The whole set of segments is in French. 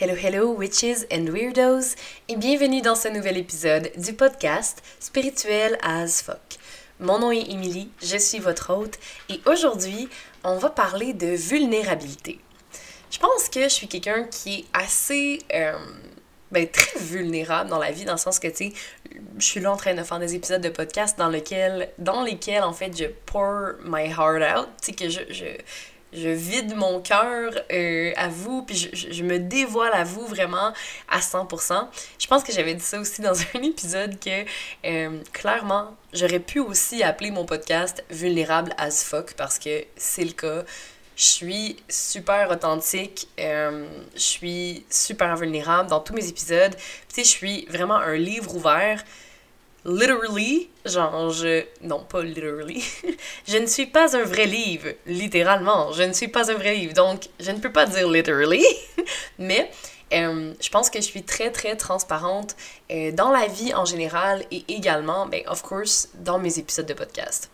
Hello, hello, witches and weirdos, et bienvenue dans ce nouvel épisode du podcast Spirituel as fuck. Mon nom est Emily, je suis votre hôte, et aujourd'hui, on va parler de vulnérabilité. Je pense que je suis quelqu'un qui est assez. Euh, ben, très vulnérable dans la vie, dans le sens que, tu sais, je suis là en train de faire des épisodes de podcast dans, lequel, dans lesquels, en fait, je pour my heart out, tu sais, que je, je, je vide mon cœur euh, à vous, puis je, me dévoile à vous vraiment à 100%. Je pense que j'avais dit ça aussi dans un épisode que euh, clairement, j'aurais pu aussi appeler mon podcast Vulnérable as fuck parce que c'est le cas. Je suis super authentique, euh, je suis super vulnérable dans tous mes épisodes. Tu sais, je suis vraiment un livre ouvert literally, genre, je. Non, pas literally. je ne suis pas un vrai livre, littéralement. Je ne suis pas un vrai livre. Donc, je ne peux pas dire literally, mais. Euh, je pense que je suis très très transparente euh, dans la vie en général et également, ben, of course, dans mes épisodes de podcast.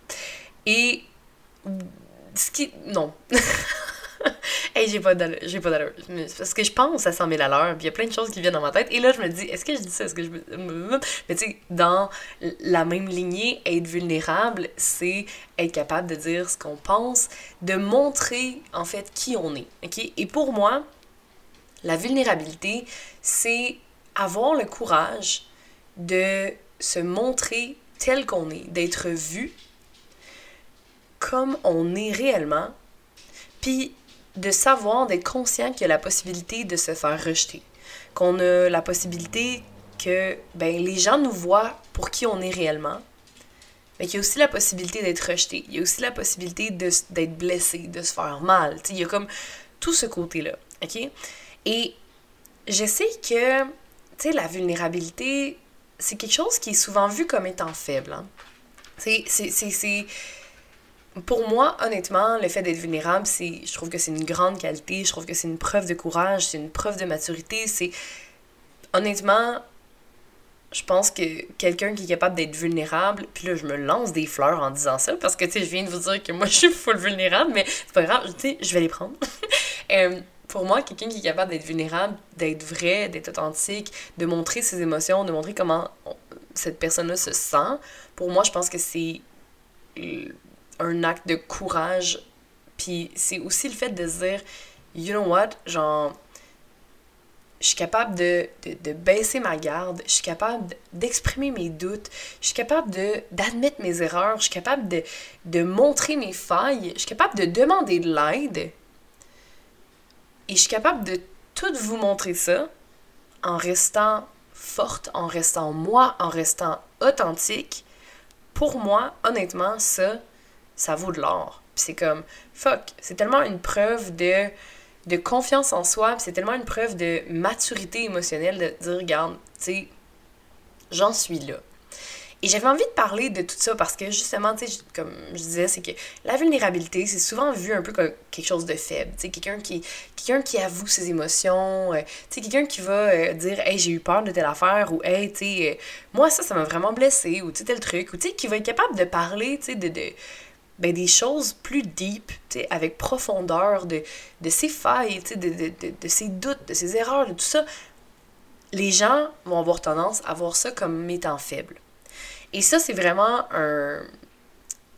Et ce qui. Non. hey, j'ai pas d'allure. J'ai pas d'allure. Parce que je pense à 100 000 à l'heure, puis il y a plein de choses qui viennent dans ma tête. Et là, je me dis, est-ce que je dis ça? Est-ce que je Mais tu sais, dans la même lignée, être vulnérable, c'est être capable de dire ce qu'on pense, de montrer, en fait, qui on est. OK? Et pour moi, la vulnérabilité, c'est avoir le courage de se montrer tel qu'on est, d'être vu comme on est réellement, puis de savoir, d'être conscient qu'il y a la possibilité de se faire rejeter. Qu'on a la possibilité que ben, les gens nous voient pour qui on est réellement, mais qu'il y a aussi la possibilité d'être rejeté. Il y a aussi la possibilité d'être blessé, de se faire mal. il y a comme tout ce côté-là. OK? Et je sais que, la vulnérabilité, c'est quelque chose qui est souvent vu comme étant faible. Hein? C'est pour moi, honnêtement, le fait d'être vulnérable, c'est, je trouve que c'est une grande qualité, je trouve que c'est une preuve de courage, c'est une preuve de maturité, c'est honnêtement, je pense que quelqu'un qui est capable d'être vulnérable, puis là, je me lance des fleurs en disant ça, parce que, tu sais, je viens de vous dire que moi, je suis full vulnérable, mais c'est pas grave, tu sais, je vais les prendre. Euh, pour moi, quelqu'un qui est capable d'être vulnérable, d'être vrai, d'être authentique, de montrer ses émotions, de montrer comment cette personne-là se sent, pour moi, je pense que c'est un acte de courage. Puis c'est aussi le fait de se dire, you know what, genre, je suis capable de, de, baisser ma garde, je suis capable d'exprimer mes doutes, je suis capable d'admettre mes erreurs, je suis capable de, de montrer mes failles, je suis capable de demander de l'aide. Et je suis capable de tout vous montrer ça en restant forte, en restant moi, en restant authentique. Pour moi, honnêtement, ça, ça vaut de l'or. c'est comme, fuck, c'est tellement une preuve de, de confiance en soi, c'est tellement une preuve de maturité émotionnelle de dire, regarde, tu sais, j'en suis là. Et j'avais envie de parler de tout ça parce que justement, tu sais, comme je disais, c'est que la vulnérabilité, c'est souvent vu un peu comme quelque chose de faible. Tu sais, quelqu'un qui, quelqu'un qui avoue ses émotions, euh, tu sais, quelqu'un qui va euh, dire, hey, j'ai eu peur de telle affaire, ou hey, tu sais, euh, moi, ça, ça m'a vraiment blessé, ou tu sais, tel truc, ou tu sais, qui va être capable de parler, tu sais, de, de ben, des choses plus deep, avec profondeur de, de ses failles, de, de, de, ses doutes, de ses erreurs, de tout ça, les gens vont avoir tendance à voir ça comme étant faible. Et ça, c'est vraiment un.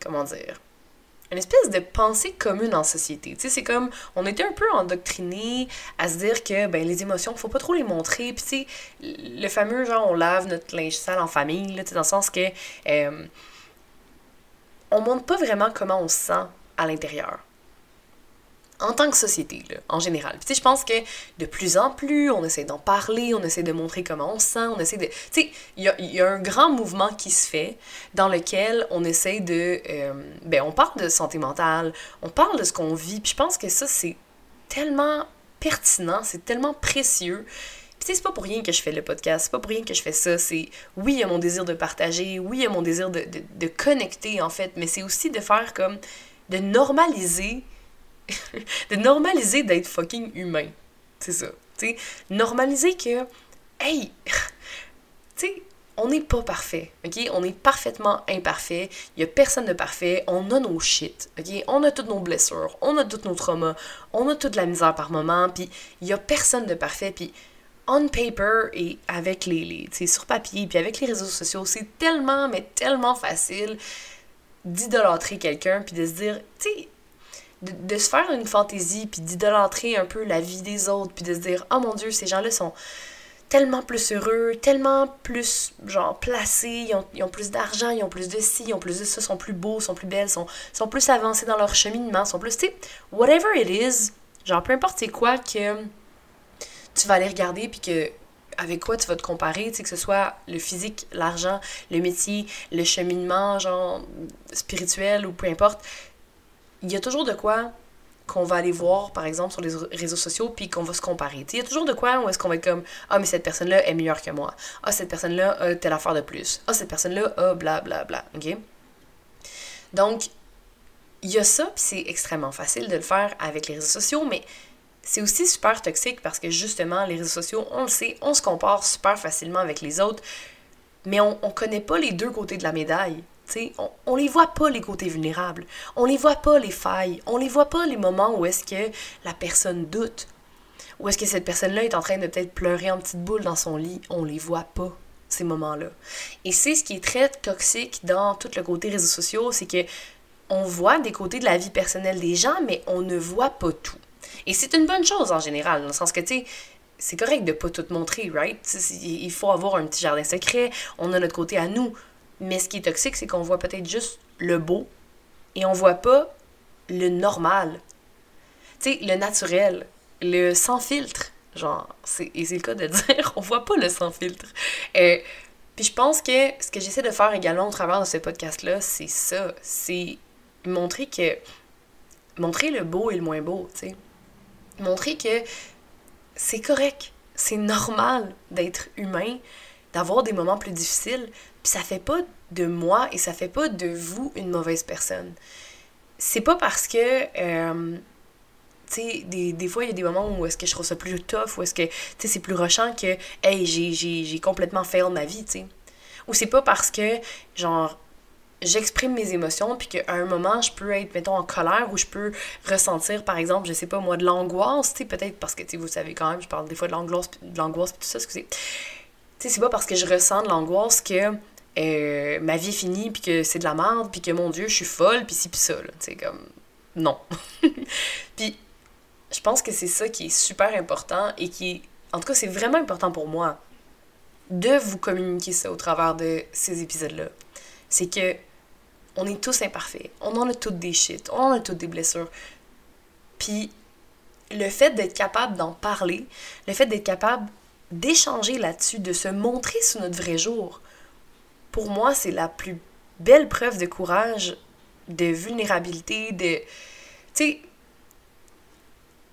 Comment dire? Une espèce de pensée commune en société. Tu sais, c'est comme. On était un peu endoctrinés à se dire que ben, les émotions, faut pas trop les montrer. Puis, tu sais, le fameux genre, on lave notre linge sale en famille, là, dans le sens que. Euh, on montre pas vraiment comment on se sent à l'intérieur. En tant que société, en général. Puis, je pense que de plus en plus, on essaie d'en parler, on essaie de montrer comment on se sent, on essaie de... Tu sais, il y a, un grand mouvement qui se fait dans lequel on essaie de... Euh, ben, on parle de santé mentale, on parle de ce qu'on vit, puis je pense que ça, c'est tellement pertinent, c'est tellement précieux c'est pas pour rien que je fais le podcast, c'est pas pour rien que je fais ça. C'est oui, il y a mon désir de partager, oui, il y a mon désir de, de, connecter en fait, mais c'est aussi de faire comme de normaliser de normaliser d'être fucking humain. C'est ça. Tu sais, normaliser que hey, tu sais, on n'est pas parfait, ok? On est parfaitement imparfait. Il y a personne de parfait. On a nos shit, ok? On a toutes nos blessures, on a tous nos traumas, on a toute la misère par moment, puis il y a personne de parfait, puis on paper et avec les, les sur papier, puis avec les réseaux sociaux, c'est tellement, mais tellement facile d'idolâtrer quelqu'un, puis de se dire, tu sais, de, se faire une fantaisie, puis d'idolâtrer un peu la vie des autres, puis de se dire, oh mon Dieu, ces gens-là sont tellement plus heureux, tellement plus, genre, placés, ils ont, ils ont plus d'argent, ils ont plus de ci, ils ont plus de ça, sont plus beaux, sont plus belles, sont, sont plus avancés dans leur cheminement, sont plus, tu sais, whatever it is, genre, peu importe c'est quoi que tu vas aller regarder, puis que avec quoi tu vas te comparer, tu que ce soit le physique, l'argent, le métier, le cheminement, genre, spirituel ou peu importe, il y a toujours de quoi qu'on va aller voir, par exemple, sur les réseaux sociaux, puis qu'on va se comparer. Il y a toujours de quoi où est-ce qu'on va être comme Ah, mais cette personne-là est meilleure que moi. Ah, cette personne-là a telle affaire de plus. Ah, cette personne-là a bla bla bla. OK? Donc, il y a ça, puis c'est extrêmement facile de le faire avec les réseaux sociaux, mais c'est aussi super toxique parce que justement, les réseaux sociaux, on le sait, on se compare super facilement avec les autres, mais on ne connaît pas les deux côtés de la médaille. On, on les voit pas les côtés vulnérables, on les voit pas les failles, on les voit pas les moments où est-ce que la personne doute, où est-ce que cette personne-là est en train de peut-être pleurer en petite boule dans son lit, on les voit pas ces moments-là. Et c'est ce qui est très toxique dans tout le côté réseaux sociaux, c'est que on voit des côtés de la vie personnelle des gens, mais on ne voit pas tout. Et c'est une bonne chose en général, dans le sens que, tu sais, c'est correct de pas tout montrer, right? Il faut avoir un petit jardin secret, on a notre côté à nous. Mais ce qui est toxique, c'est qu'on voit peut-être juste le beau et on voit pas le normal. Tu sais, le naturel, le sans filtre. Genre, c'est, et c'est le cas de dire, on voit pas le sans filtre. Euh, puis je pense que ce que j'essaie de faire également au travers de ce podcast-là, c'est ça. C'est montrer que. Montrer le beau et le moins beau, tu sais. Montrer que c'est correct, c'est normal d'être humain, d'avoir des moments plus difficiles, puis ça fait pas de moi et ça fait pas de vous une mauvaise personne. C'est pas parce que. Euh, tu sais, des, des fois, il y a des moments où est-ce que je trouve ça plus tough, ou est-ce que, tu sais, c'est plus rushant que, hey, j'ai complètement fail ma vie, tu sais. Ou c'est pas parce que, genre, j'exprime mes émotions, puis qu'à un moment, je peux être, mettons, en colère, ou je peux ressentir, par exemple, je sais pas, moi, de l'angoisse, tu sais, peut-être parce que, tu sais, vous savez quand même, je parle des fois de l'angoisse, de l'angoisse, tout ça, excusez. Tu sais, c'est pas parce que je ressens de l'angoisse que euh, ma vie est finie, puis que c'est de la merde, puis que mon Dieu, je suis folle, puis ci, puis ça, là. Tu comme. Non. puis, je pense que c'est ça qui est super important et qui. En tout cas, c'est vraiment important pour moi de vous communiquer ça au travers de ces épisodes-là. C'est que on est tous imparfaits. On en a toutes des shit. On en a toutes des blessures. Puis, le fait d'être capable d'en parler, le fait d'être capable d'échanger là-dessus, de se montrer sous notre vrai jour, pour moi, c'est la plus belle preuve de courage, de vulnérabilité, de. Tu sais,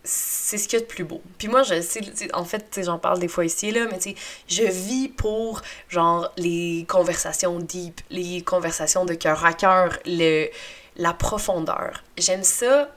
c'est ce qu'il y a de plus beau. Puis moi, je sais, en fait, j'en parle des fois ici, là, mais tu sais, je vis pour, genre, les conversations deep, les conversations de cœur à cœur, le, la profondeur. J'aime ça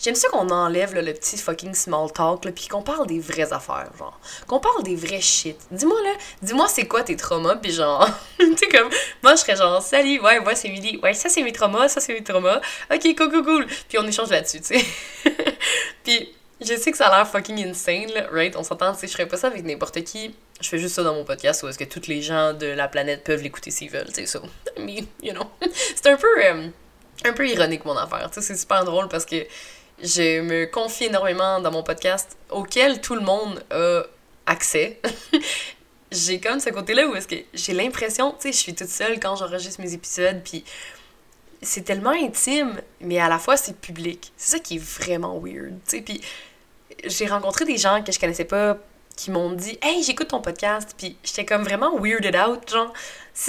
J'aime ça qu'on enlève le petit fucking small talk, là, puis qu'on parle des vraies affaires, genre. Qu'on parle des vrais shit. Dis-moi, là, dis-moi c'est quoi tes traumas, puis genre, tu sais, comme, moi, je serais genre, salut, ouais, moi, c'est Milly, ouais, ça, c'est mes traumas, ça, c'est mes traumas, ok, cool, cool, cool, puis on échange là-dessus, tu sais. puis, je sais que ça a l'air fucking insane, right? On s'entend, tu sais, je ferais pas ça avec n'importe qui. Je fais juste ça dans mon podcast où est-ce que tous les gens de la planète peuvent l'écouter s'ils veulent, tu sais, ça. Mais, you know. c'est un peu, euh, un peu ironique, mon affaire, tu sais, c'est super drôle parce que je me confie énormément dans mon podcast auquel tout le monde a accès. j'ai comme ce côté-là où est-ce que j'ai l'impression, tu sais, je suis toute seule quand j'enregistre mes épisodes, puis c'est tellement intime, mais à la fois c'est public. C'est ça qui est vraiment weird. Puis j'ai rencontré des gens que je connaissais pas qui m'ont dit Hey, j'écoute ton podcast. Puis j'étais comme vraiment weirded out, genre.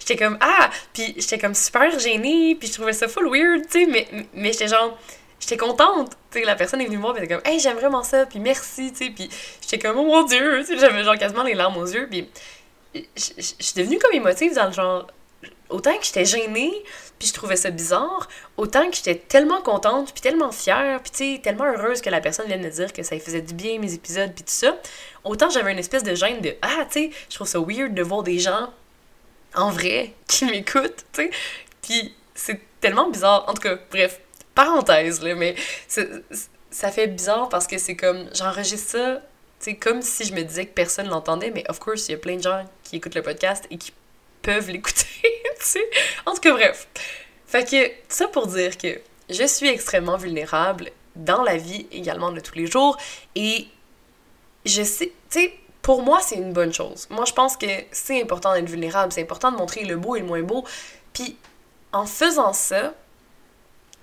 j'étais comme Ah! Puis j'étais comme super gênée, puis je trouvais ça full weird, tu sais. Mais, mais j'étais genre j'étais contente. Tu sais, la personne est venue me voir, puis était comme, hey, j'aime vraiment ça, puis merci, tu sais. Puis j'étais comme, oh mon Dieu, j'avais genre quasiment les larmes aux yeux. Puis je suis devenue comme émotive dans le genre, autant que j'étais gênée, puis je trouvais ça bizarre, autant que j'étais tellement contente, puis tellement fière, puis tu sais, tellement heureuse que la personne vienne me dire que ça faisait du bien mes épisodes, puis tout ça, autant j'avais une espèce de gêne de ah, tu sais, je trouve ça weird de voir des gens en vrai, qui m'écoutent, tu sais. Puis c'est tellement bizarre. En tout cas, bref, parenthèse, là, mais ça fait bizarre parce que c'est comme, j'enregistre ça, sais, comme si je me disais que personne l'entendait, mais of course, il y a plein de gens qui écoutent le podcast et qui peuvent l'écouter, sais. En tout cas, bref. Fait que, ça pour dire que je suis extrêmement vulnérable dans la vie également de tous les jours et je sais, tu sais, pour moi, c'est une bonne chose. Moi, je pense que c'est important d'être vulnérable, c'est important de montrer le beau et le moins beau. Puis, en faisant ça,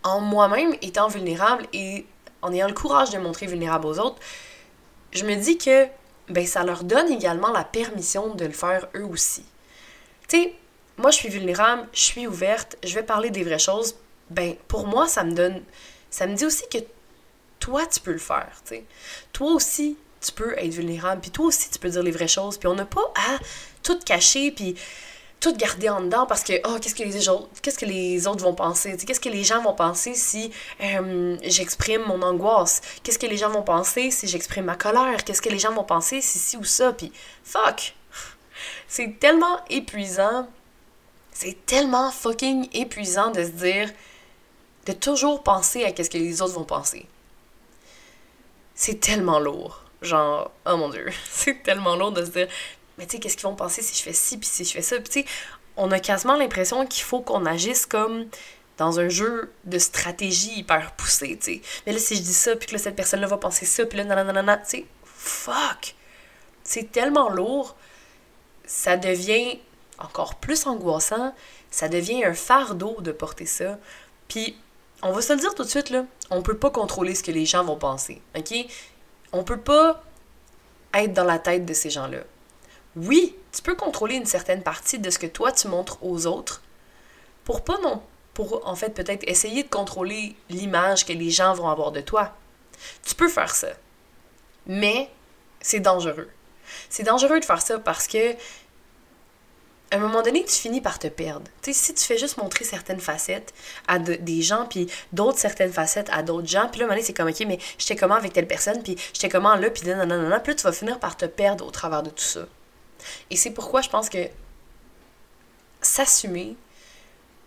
en moi-même étant vulnérable et en ayant le courage de montrer vulnérable aux autres, je me dis que ben, ça leur donne également la permission de le faire eux aussi. Tu sais, moi, je suis vulnérable, je suis ouverte, je vais parler des vraies choses. Ben, pour moi, ça me donne. Ça me dit aussi que toi, tu peux le faire, tu sais. Toi aussi, tu peux être vulnérable, puis toi aussi, tu peux dire les vraies choses, puis on n'a pas à tout cacher, puis tout garder en dedans parce que, oh, qu'est-ce que les autres, qu'est-ce que les autres vont penser? Qu'est-ce que les gens vont penser si j'exprime mon angoisse? Qu'est-ce que les gens vont penser si j'exprime ma colère? Qu'est-ce que les gens vont penser si ci ou ça? Puis, fuck! C'est tellement épuisant. C'est tellement fucking épuisant de se dire, de toujours penser à qu'est-ce que les autres vont penser. C'est tellement lourd. Genre, oh mon dieu, c'est tellement lourd de se dire, mais tu sais, qu'est-ce qu'ils vont penser si je fais ci, puis si je fais ça? Puis tu sais, on a quasiment l'impression qu'il faut qu'on agisse comme dans un jeu de stratégie hyper poussé, tu sais. Mais là, si je dis ça, puis que là, cette personne-là va penser ça, puis là, nanana, tu sais, fuck! C'est tellement lourd, ça devient encore plus angoissant, ça devient un fardeau de porter ça. Puis, on va se le dire tout de suite, là, on peut pas contrôler ce que les gens vont penser, ok? On peut pas être dans la tête de ces gens-là. Oui, tu peux contrôler une certaine partie de ce que toi tu montres aux autres pour pas non pour en fait peut-être essayer de contrôler l'image que les gens vont avoir de toi. Tu peux faire ça. Mais c'est dangereux. C'est dangereux de faire ça parce que à un moment donné, tu finis par te perdre. Tu sais, si tu fais juste montrer certaines facettes à des gens, puis d'autres certaines facettes à d'autres gens, puis là, à un moment donné, c'est comme, OK, mais j'étais comment avec telle personne, puis j'étais comment là, puis non, non, non, puis là, tu vas finir par te perdre au travers de tout ça. Et c'est pourquoi je pense que s'assumer,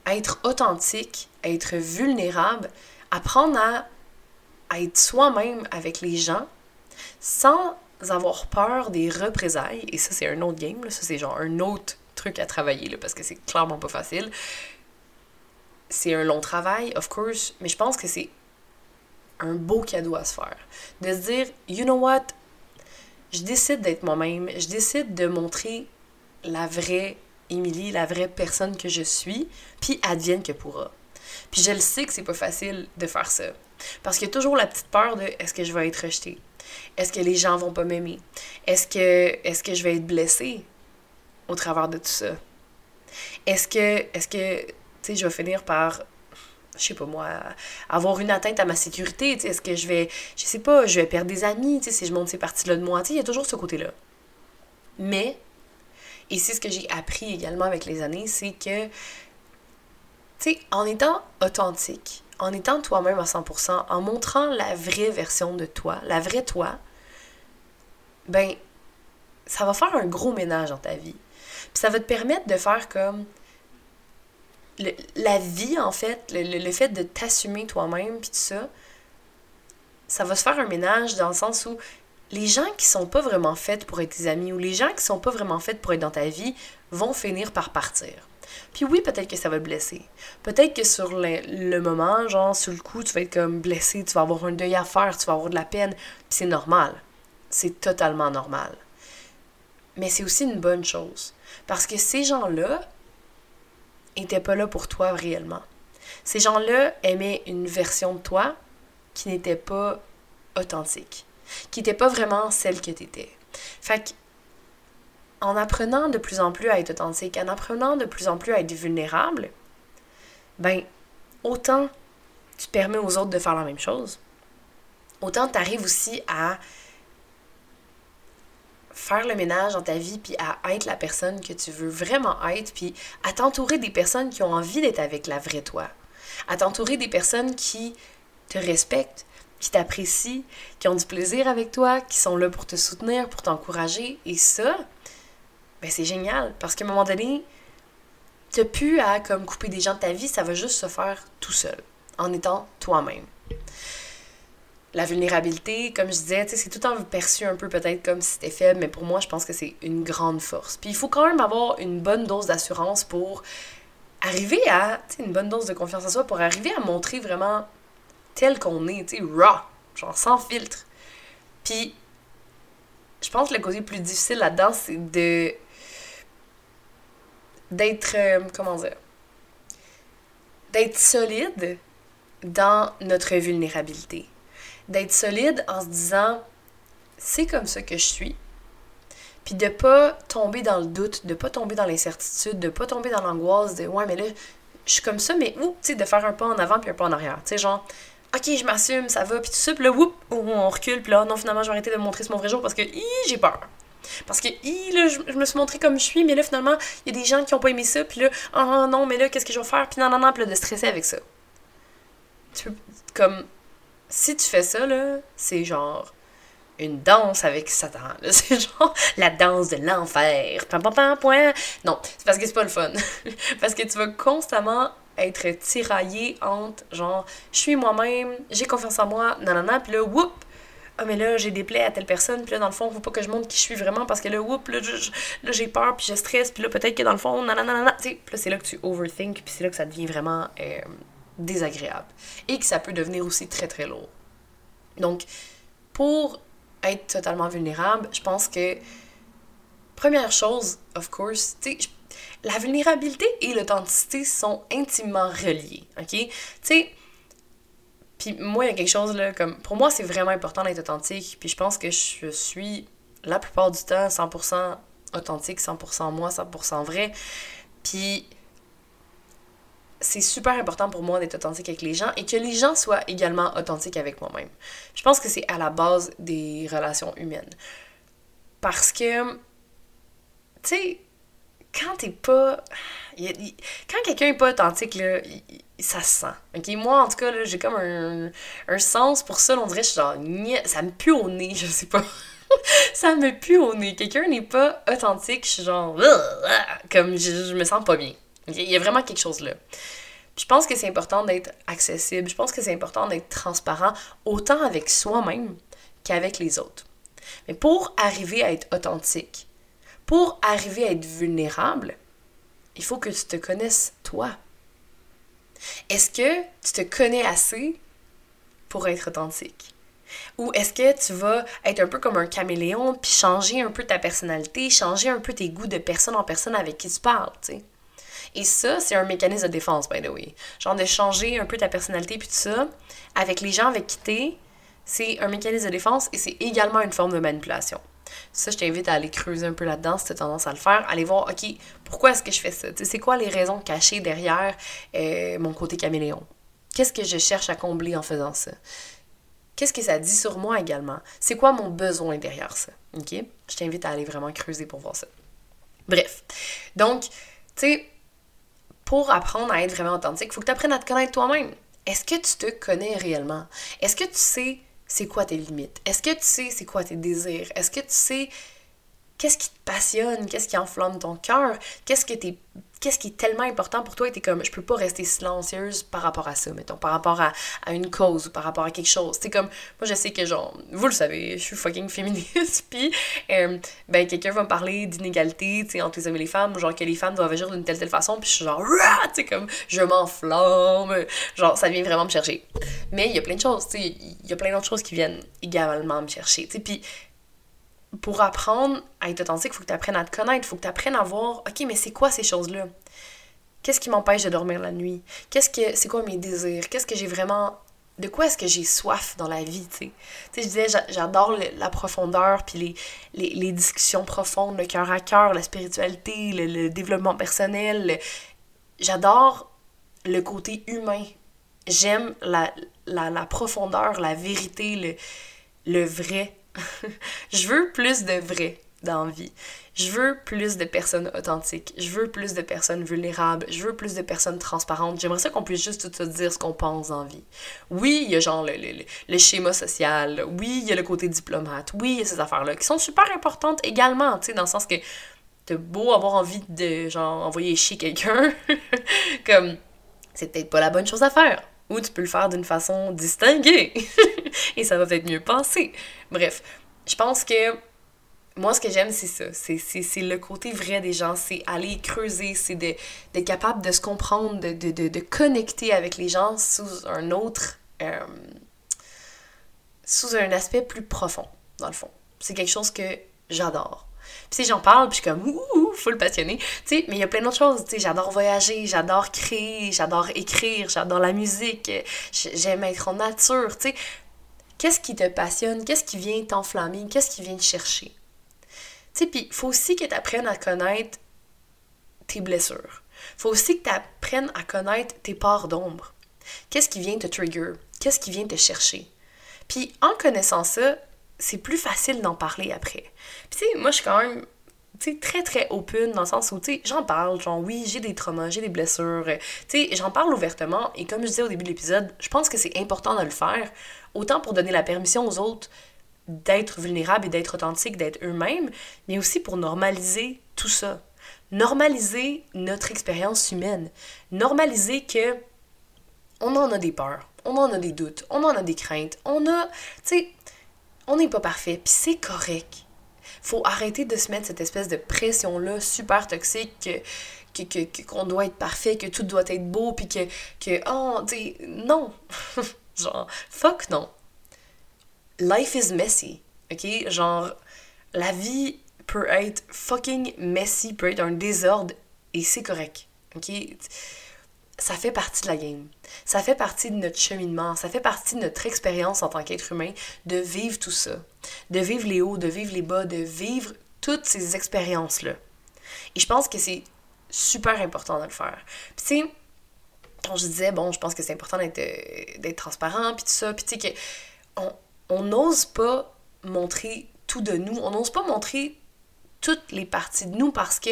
être authentique, être vulnérable, apprendre à, être soi-même avec les gens sans avoir peur des représailles, et ça c'est un autre game, ça c'est genre un autre truc à travailler là, parce que c'est clairement pas facile. C'est un long travail, of course, mais je pense que c'est un beau cadeau à se faire. De se dire, you know what, je décide d'être moi-même, je décide de montrer la vraie Émilie, la vraie personne que je suis, puis advienne que pourra. Puis je le sais que c'est pas facile de faire ça. Parce qu'il y a toujours la petite peur de est-ce que je vais être rejetée? Est-ce que les gens vont pas m'aimer? Est-ce que, est que je vais être blessée? Au travers de tout ça? Est-ce que, est-ce que, tu sais, je vais finir par je sais pas moi, avoir une atteinte à ma sécurité, est-ce que je vais, je sais pas, je vais perdre des amis, si je monte ces parties-là de moi, il y a toujours ce côté-là. Mais, et c'est ce que j'ai appris également avec les années, c'est que, tu sais, en étant authentique, en étant toi-même à 100%, en montrant la vraie version de toi, la vraie toi, ben, ça va faire un gros ménage dans ta vie. Puis ça va te permettre de faire comme, la vie, en fait, le, fait de t'assumer toi-même, puis tout ça, ça va se faire un ménage dans le sens où les gens qui sont pas vraiment faits pour être tes amis ou les gens qui sont pas vraiment faits pour être dans ta vie vont finir par partir. Puis oui, peut-être que ça va te blesser. Peut-être que sur le, le, moment, genre, sur le coup, tu vas être comme blessé, tu vas avoir un deuil à faire, tu vas avoir de la peine. Puis c'est normal. C'est totalement normal. Mais c'est aussi une bonne chose. Parce que ces gens-là, n'étaient pas là pour toi réellement. Ces gens-là aimaient une version de toi qui n'était pas authentique, qui n'était pas vraiment celle que tu étais. Fait en apprenant de plus en plus à être authentique, en apprenant de plus en plus à être vulnérable, ben, autant tu permets aux autres de faire la même chose, autant tu arrives aussi à faire le ménage dans ta vie, puis à être la personne que tu veux vraiment être, puis à t'entourer des personnes qui ont envie d'être avec la vraie toi. À t'entourer des personnes qui te respectent, qui t'apprécient, qui ont du plaisir avec toi, qui sont là pour te soutenir, pour t'encourager. Et ça, ben c'est génial, parce qu'à un moment donné, t'as plus à comme couper des gens de ta vie, ça va juste se faire tout seul, en étant toi-même. La vulnérabilité, comme je disais, c'est tout le temps perçu un peu peut-être comme si c'était faible, mais pour moi, je pense que c'est une grande force. Puis il faut quand même avoir une bonne dose d'assurance pour arriver à, une bonne dose de confiance en soi, pour arriver à montrer vraiment tel qu'on est, tu sais, raw, genre sans filtre. Puis, je pense que le côté plus difficile là-dedans, c'est de. d'être. Euh, comment dire D'être solide dans notre vulnérabilité. D'être solide en se disant c'est comme ça que je suis. Puis de pas tomber dans le doute, de pas tomber dans l'incertitude, de pas tomber dans l'angoisse de ouais, mais là, je suis comme ça, mais où, tu sais, de faire un pas en avant puis un pas en arrière. Tu sais, genre, ok, je m'assume, ça va, puis tout ça, puis là, whoop, on recule, puis là, non, finalement, je vais arrêter de montrer ce mon vrai jour parce que, j'ai peur. Parce que, là, je, me suis montré comme je suis, mais là, finalement, il y a des gens qui ont pas aimé ça, puis là, oh non, mais là, qu'est-ce que je vais faire, puis non, non, non, puis là, de stresser avec ça. Tu peux, comme, si tu fais ça, là, c'est genre une danse avec Satan. C'est genre la danse de l'enfer. Pam, pam, pam, point. Non, c'est parce que c'est pas le fun. parce que tu vas constamment être tiraillé entre genre je suis moi-même, j'ai confiance en moi, nanana, puis là, whoop! Ah, mais là, j'ai des plaies à telle personne, puis là, dans le fond, faut pas que je montre qui je suis vraiment parce que là, whoop, là, j'ai peur, puis je stresse, puis là, peut-être que dans le fond, nanana, tu sais, là, c'est là que tu overthink, puis c'est là que ça devient vraiment euh, désagréable. Et que ça peut devenir aussi très, très lourd. Donc, pour être totalement vulnérable, je pense que, première chose, of course, tu la vulnérabilité et l'authenticité sont intimement reliés, ok? Tu sais, puis moi, il y a quelque chose là, comme, pour moi, c'est vraiment important d'être authentique, puis je pense que je suis, la plupart du temps, 100% authentique, 100% moi, 100% vrai, puis c'est super important pour moi d'être authentique avec les gens et que les gens soient également authentiques avec moi-même. Je pense que c'est à la base des relations humaines. Parce que, tu sais, quand t'es pas. quand quelqu'un est pas authentique, là, ça se sent. Ok, moi, en tout cas, j'ai comme un, un, sens pour ça. On dirait, je suis genre, ça me pue au nez, je sais pas. ça me pue au nez. Quelqu'un n'est pas authentique, je suis genre, comme je, me sens pas bien. Il y a vraiment quelque chose là. je pense que c'est important d'être accessible. Je pense que c'est important d'être transparent, autant avec soi-même qu'avec les autres. Mais pour arriver à être authentique, pour arriver à être vulnérable, il faut que tu te connaisses toi. Est-ce que tu te connais assez pour être authentique? Ou est-ce que tu vas être un peu comme un caméléon puis changer un peu ta personnalité, changer un peu tes goûts de personne en personne avec qui tu parles? Et ça, c'est un mécanisme de défense, by the way. Genre de changer un peu ta personnalité puis tout ça, avec les gens avec qui t'es, c'est un mécanisme de défense et c'est également une forme de manipulation. Ça, je t'invite à aller creuser un peu là-dedans si tu as tendance à le faire. Aller voir, OK, pourquoi est-ce que je fais ça? C'est quoi les raisons cachées derrière euh, mon côté caméléon? Qu'est-ce que je cherche à combler en faisant ça? Qu'est-ce que ça dit sur moi également? C'est quoi mon besoin derrière ça? OK? Je t'invite à aller vraiment creuser pour voir ça. Bref. Donc, tu sais, pour apprendre à être vraiment authentique, il faut que tu apprennes à te connaître toi-même. Est-ce que tu te connais réellement? Est-ce que tu sais c'est quoi tes limites? Est-ce que tu sais c'est quoi tes désirs? Est-ce que tu sais qu'est-ce qui te passionne? Qu'est-ce qui enflamme ton cœur? Qu'est-ce qui est tellement important pour toi? Et t'es comme je peux pas rester silencieuse par rapport à ça mettons par rapport à, une cause ou par rapport à quelque chose. C'est comme moi je sais que genre vous le savez je suis fucking féministe puis euh, ben quelqu'un va me parler d'inégalité tu sais entre les hommes et les femmes genre que les femmes doivent agir d'une telle telle façon puis je suis genre tu sais comme je m'enflamme. Genre ça vient vraiment me chercher. Mais il y a plein de choses tu sais il y a plein d'autres choses qui viennent également me chercher tu sais puis pour apprendre à être authentique, il faut que tu apprennes à te connaître, il faut que tu apprennes à voir, OK, mais c'est quoi ces choses-là? Qu'est-ce qui m'empêche de dormir la nuit? Qu'est-ce que c'est quoi mes désirs? Qu'est-ce que j'ai vraiment de quoi est-ce que j'ai soif dans la vie, tu sais? Je disais, j'adore la profondeur, puis les, les, discussions profondes, le cœur à cœur, la spiritualité, le, développement personnel. J'adore le côté humain. J'aime la, la, la, profondeur, la vérité, le, le vrai. je veux plus de vrai dans. Je veux plus de personnes authentiques. Je veux plus de personnes vulnérables. Je veux plus de personnes transparentes. J'aimerais ça qu'on puisse juste tout se dire ce qu'on pense en vie. Oui, il y a genre le, le, le, schéma social. Oui, il y a le côté diplomate. Oui, il y a ces affaires-là qui sont super importantes également, tu sais, dans le sens que t'as beau avoir envie de, genre, envoyer chier quelqu'un, comme, c'est peut-être pas la bonne chose à faire. Ou tu peux le faire d'une façon distinguée. Et ça va peut-être mieux passer. Bref, je pense que moi, ce que j'aime, c'est ça. C'est le côté vrai des gens. C'est aller creuser. C'est d'être capable de se comprendre, de, de, de, connecter avec les gens sous un autre. Euh, sous un aspect plus profond, dans le fond. C'est quelque chose que j'adore. Puis j'en parle, puis je suis comme ouh, full passionné. Tu sais, mais il y a plein d'autres choses. Tu j'adore voyager, j'adore créer, j'adore écrire, j'adore la musique, j'aime être en nature. Tu qu'est-ce qui te passionne, qu'est-ce qui vient t'enflammer, qu'est-ce qui vient te chercher? Tu sais, puis faut aussi que tu apprennes à connaître tes blessures. faut aussi que tu apprennes à connaître tes parts d'ombre. Qu'est-ce qui vient te trigger? Qu'est-ce qui vient te chercher? Puis en connaissant ça, c'est plus facile d'en parler après. Puis tu sais, moi je suis quand même très très open dans le sens où, tu sais, j'en parle, genre oui, j'ai des traumas, j'ai des blessures, tu sais, j'en parle ouvertement et comme je disais au début de l'épisode, je pense que c'est important de le faire, autant pour donner la permission aux autres d'être vulnérables et d'être authentiques, d'être eux-mêmes, mais aussi pour normaliser tout ça. Normaliser notre expérience humaine. Normaliser que on en a des peurs, on en a des doutes, on en a des craintes, on a, tu sais, on n'est pas parfait, puis c'est correct. Faut arrêter de se mettre cette espèce de pression-là super toxique que, que, qu'on doit être parfait, que tout doit être beau, puis que, que oh, tu non. Genre, fuck non. Life is messy, ok? Genre, la vie peut être fucking messy, peut être un désordre, et c'est correct, ok? Ça fait partie de la game. Ça fait partie de notre cheminement, ça fait partie de notre expérience en tant qu'être humain de vivre tout ça, de vivre les hauts, de vivre les bas, de vivre toutes ces expériences-là. Et je pense que c'est super important de le faire. Puis tu sais, quand je disais, bon, je pense que c'est important d'être, euh, transparent, puis tout ça, puis tu sais on n'ose pas montrer tout de nous, on n'ose pas montrer toutes les parties de nous parce que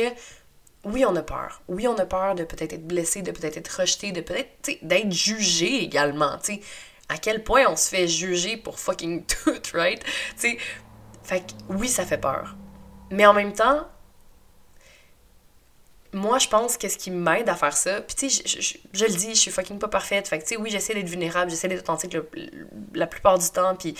oui, on a peur. Oui, on a peur de peut-être être blessé, de peut-être être rejeté, de peut-être d'être jugé également. sais. À quel point on se fait juger pour fucking tout, right? sais. Fait que oui, ça fait peur. Mais en même temps, moi, je pense que ce qui m'aide à faire ça, puis tu sais, je, le dis, je suis fucking pas parfaite. Fait que tu sais, oui, j'essaie d'être vulnérable, j'essaie d'être authentique la plupart du temps, puis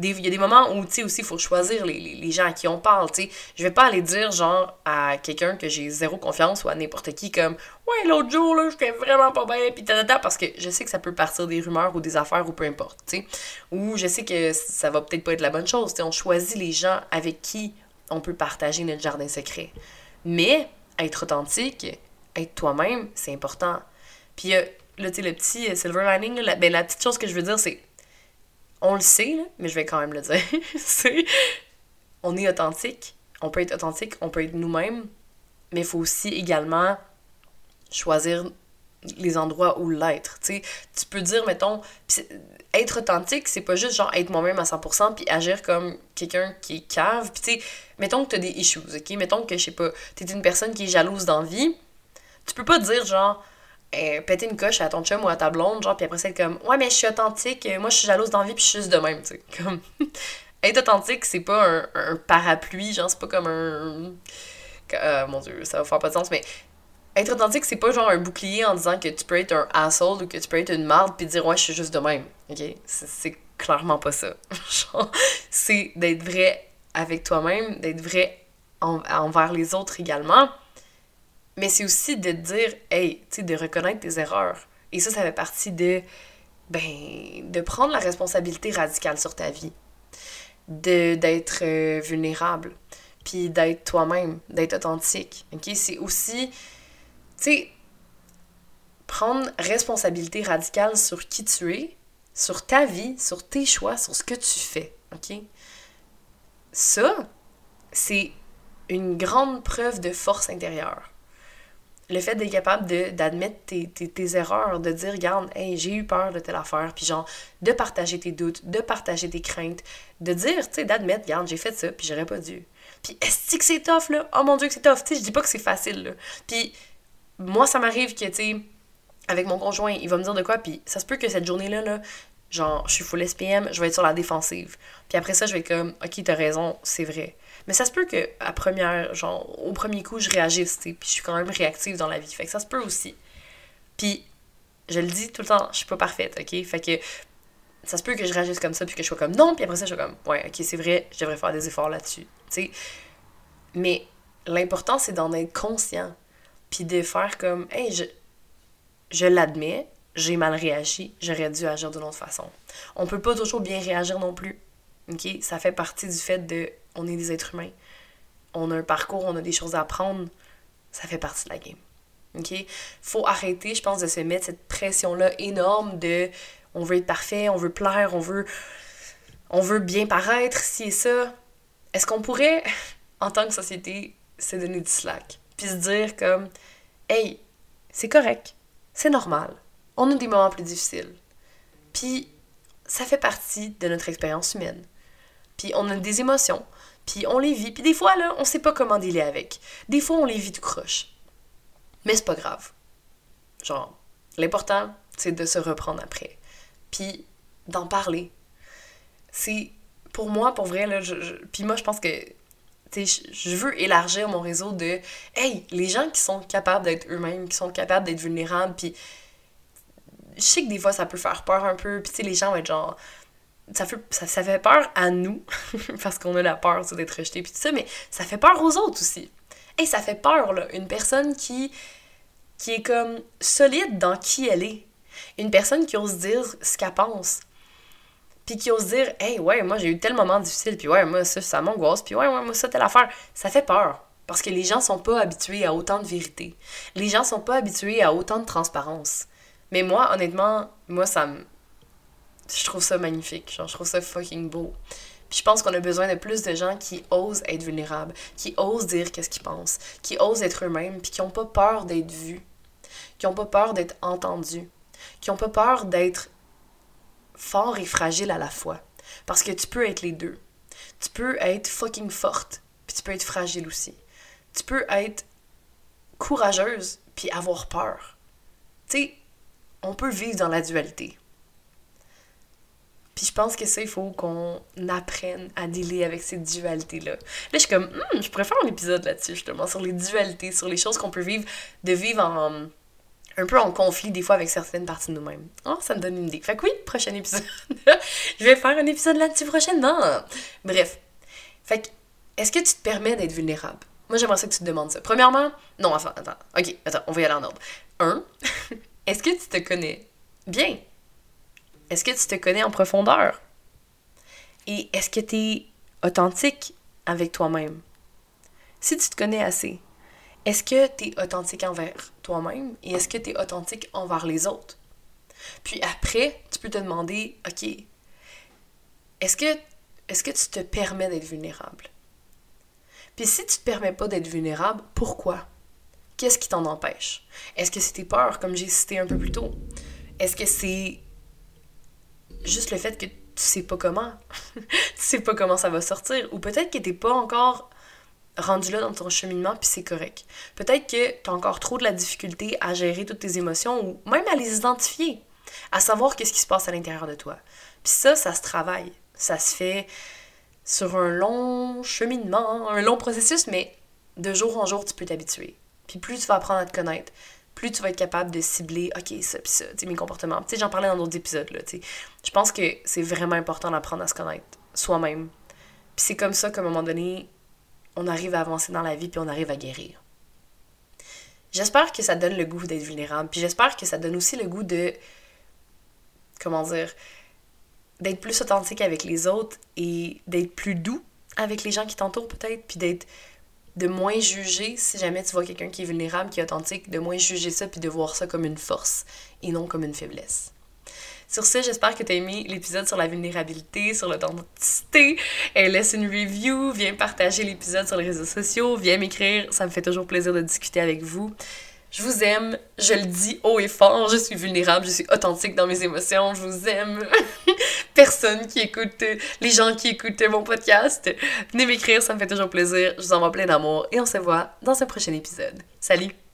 il y a des moments où, tu sais, aussi, il faut choisir les, les, gens à qui on parle, tu sais. Je vais pas aller dire, genre, à quelqu'un que j'ai zéro confiance ou à n'importe qui, comme, ouais, l'autre jour, là, j'étais vraiment pas bien, pis tata, parce que je sais que ça peut partir des rumeurs ou des affaires ou peu importe, tu sais. Ou je sais que ça va peut-être pas être la bonne chose, tu sais. On choisit les gens avec qui on peut partager notre jardin secret. Mais, être authentique, être toi-même, c'est important. Puis, là, tu sais, le petit silver lining, la, ben, la petite chose que je veux dire, c'est on le sait, mais je vais quand même le dire. c'est on est authentique, on peut être authentique, on peut être nous-mêmes, mais il faut aussi également choisir les endroits où l'être. Tu peux dire, mettons, être authentique, c'est pas juste genre être moi-même à 100% puis agir comme quelqu'un qui est cave. Puis tu mettons que t'as des issues, ok? Mettons que, je sais pas, t'es une personne qui est jalouse d'envie. Tu peux pas dire genre, euh, péter une coche à ton chum ou à ta blonde, genre, puis après c'est comme Ouais, mais je suis authentique, euh, moi je suis jalouse d'envie, puis je suis juste de même, tu sais. Être authentique, c'est pas un, un, parapluie, genre, c'est pas comme un. Euh, mon dieu, ça va faire pas de sens, mais être authentique, c'est pas genre un bouclier en disant que tu peux être un asshole ou que tu peux être une marde puis dire ouais, je suis juste de même. OK? C'est clairement pas ça. c'est d'être vrai avec toi-même, d'être vrai envers les autres également mais c'est aussi de dire, hey, tu sais, de reconnaître tes erreurs. Et ça, ça fait partie de, ben, de prendre la responsabilité radicale sur ta vie, d'être euh, vulnérable, puis d'être toi-même, d'être authentique. OK? C'est aussi, sais, prendre responsabilité radicale sur qui tu es, sur ta vie, sur tes choix, sur ce que tu fais. OK? Ça, c'est une grande preuve de force intérieure le fait d'être capable d'admettre tes, tes, erreurs, de dire, regarde, j'ai eu peur de telle affaire, puis genre, de partager tes doutes, de partager tes craintes, de dire, tu sais, d'admettre, regarde, j'ai fait ça, puis j'aurais pas dû. Puis est-ce que c'est tough, là? Oh mon Dieu que c'est tough! Tu sais, je dis pas que c'est facile, là. Puis moi, ça m'arrive que, tu sais, avec mon conjoint, il va me dire de quoi, puis ça se peut que cette journée-là, là, genre, je suis full SPM, je vais être sur la défensive. Puis après ça, je vais être comme, ok, t'as raison, c'est vrai. Mais ça se peut que à première, genre, au premier coup, je réagisse, puis je suis quand même réactive dans la vie. Fait que ça se peut aussi. Puis, je le dis tout le temps, je suis pas parfaite, ok? Fait que ça se peut que je réagisse comme ça, puis que je sois comme non, puis après ça, je suis comme ouais, ok, c'est vrai, je devrais faire des efforts là-dessus, tu. Mais l'important, c'est d'en être conscient, puis de faire comme, hey, je, je l'admets, j'ai mal réagi, j'aurais dû agir d'une autre façon. On peut pas toujours bien réagir non plus. OK? Ça fait partie du fait de on est des êtres humains. On a un parcours, on a des choses à apprendre. Ça fait partie de la game. OK? Faut arrêter, je pense, de se mettre cette pression-là énorme de on veut être parfait, on veut plaire, on veut on veut bien paraître, si et ça. Est-ce qu'on pourrait, en tant que société, se donner du slack? Puis se dire comme Hey, c'est correct, c'est normal on a des moments plus difficiles. Puis ça fait partie de notre expérience humaine. Puis on a des émotions, puis on les vit. Puis des fois, là, on sait pas comment dealer avec. Des fois, on les vit tout croche. Mais c'est pas grave. Genre, l'important, c'est de se reprendre après. Puis d'en parler. C'est, pour moi, pour vrai, là, puis moi, je pense que je veux élargir mon réseau de hey, les gens qui sont capables d'être eux-mêmes, qui sont capables d'être vulnérables, puis je sais que des fois ça peut faire peur un peu, puis tu sais, les gens vont être genre. Ça fait, ça, fait peur à nous, parce qu'on a la peur d'être rejeté, puis tout ça, mais ça fait peur aux autres aussi. Et ça fait peur, là, une personne qui, qui est comme solide dans qui elle est. Une personne qui ose dire ce qu'elle pense. Puis qui ose dire, hey, ouais, moi j'ai eu tel moment difficile, puis ouais, moi ça, ça m'angoisse, puis ouais, ouais, moi ça, telle affaire. Ça fait peur. Parce que les gens sont pas habitués à autant de vérité. Les gens sont pas habitués à autant de transparence. Mais moi, honnêtement, moi, ça me. Je trouve ça magnifique. Je trouve ça fucking beau. Puis je pense qu'on a besoin de plus de gens qui osent être vulnérables, qui osent dire qu'est-ce qu'ils pensent, qui osent être eux-mêmes, puis qui n'ont pas peur d'être vus, qui n'ont pas peur d'être entendus, qui n'ont pas peur d'être fort et fragile à la fois. Parce que tu peux être les deux. Tu peux être fucking forte, puis tu peux être fragile aussi. Tu peux être courageuse, puis avoir peur. Tu sais, on peut vivre dans la dualité. Puis je pense que ça, il faut qu'on apprenne à dealer avec ces dualités-là. Là, je suis comme, hmm, je pourrais faire un épisode là-dessus, justement, sur les dualités, sur les choses qu'on peut vivre, de vivre en, un peu en conflit des fois avec certaines parties de nous-mêmes. Oh, ça me donne une idée. Fait que oui, prochain épisode. je vais faire un épisode là-dessus prochainement. Bref. Fait que, est-ce que tu te permets d'être vulnérable? Moi, j'aimerais ça que tu te demandes ça. Premièrement, non, enfin, attends. Ok, attends, on va y aller en ordre. Un, Est-ce que tu te connais bien? Est-ce que tu te connais en profondeur? Et est-ce que tu es authentique avec toi-même? Si tu te connais assez, est-ce que tu es authentique envers toi-même et est-ce que tu es authentique envers les autres? Puis après, tu peux te demander, OK, est-ce que, tu te permets d'être vulnérable? Puis si tu te permets pas d'être vulnérable, pourquoi? Qu'est-ce qui t'en empêche? Est-ce que c'est tes peurs, comme j'ai cité un peu plus tôt? Est-ce que c'est juste le fait que tu sais pas comment? tu sais pas comment ça va sortir? Ou peut-être que t'es pas encore rendu là dans ton cheminement, puis c'est correct. Peut-être que tu as encore trop de la difficulté à gérer toutes tes émotions ou même à les identifier, à savoir qu'est-ce qui se passe à l'intérieur de toi. Puis ça, ça se travaille. Ça se fait sur un long cheminement, un long processus, mais de jour en jour, tu peux t'habituer. Puis plus tu vas apprendre à te connaître, plus tu vas être capable de cibler, OK, ça, puis ça, tu sais, mes comportements. Tu sais, j'en parlais dans d'autres épisodes, là, tu sais. Je pense que c'est vraiment important d'apprendre à se connaître soi-même. Puis c'est comme ça qu'à un moment donné, on arrive à avancer dans la vie, puis on arrive à guérir. J'espère que ça donne le goût d'être vulnérable, puis j'espère que ça donne aussi le goût de, comment dire, d'être plus authentique avec les autres et d'être plus doux avec les gens qui t'entourent peut-être, puis d'être de moins juger si jamais tu vois quelqu'un qui est vulnérable, qui est authentique, de moins juger ça puis de voir ça comme une force et non comme une faiblesse. Sur ce, j'espère que tu as aimé l'épisode sur la vulnérabilité, sur l'authenticité. laisse une review, viens partager l'épisode sur les réseaux sociaux, viens m'écrire, ça me fait toujours plaisir de discuter avec vous. Je vous aime, je le dis haut et fort, je suis vulnérable, je suis authentique dans mes émotions, je vous aime. Personne qui écoute, les gens qui écoutent mon podcast, venez m'écrire, ça me fait toujours plaisir, je vous envoie plein d'amour et on se voit dans un prochain épisode. Salut!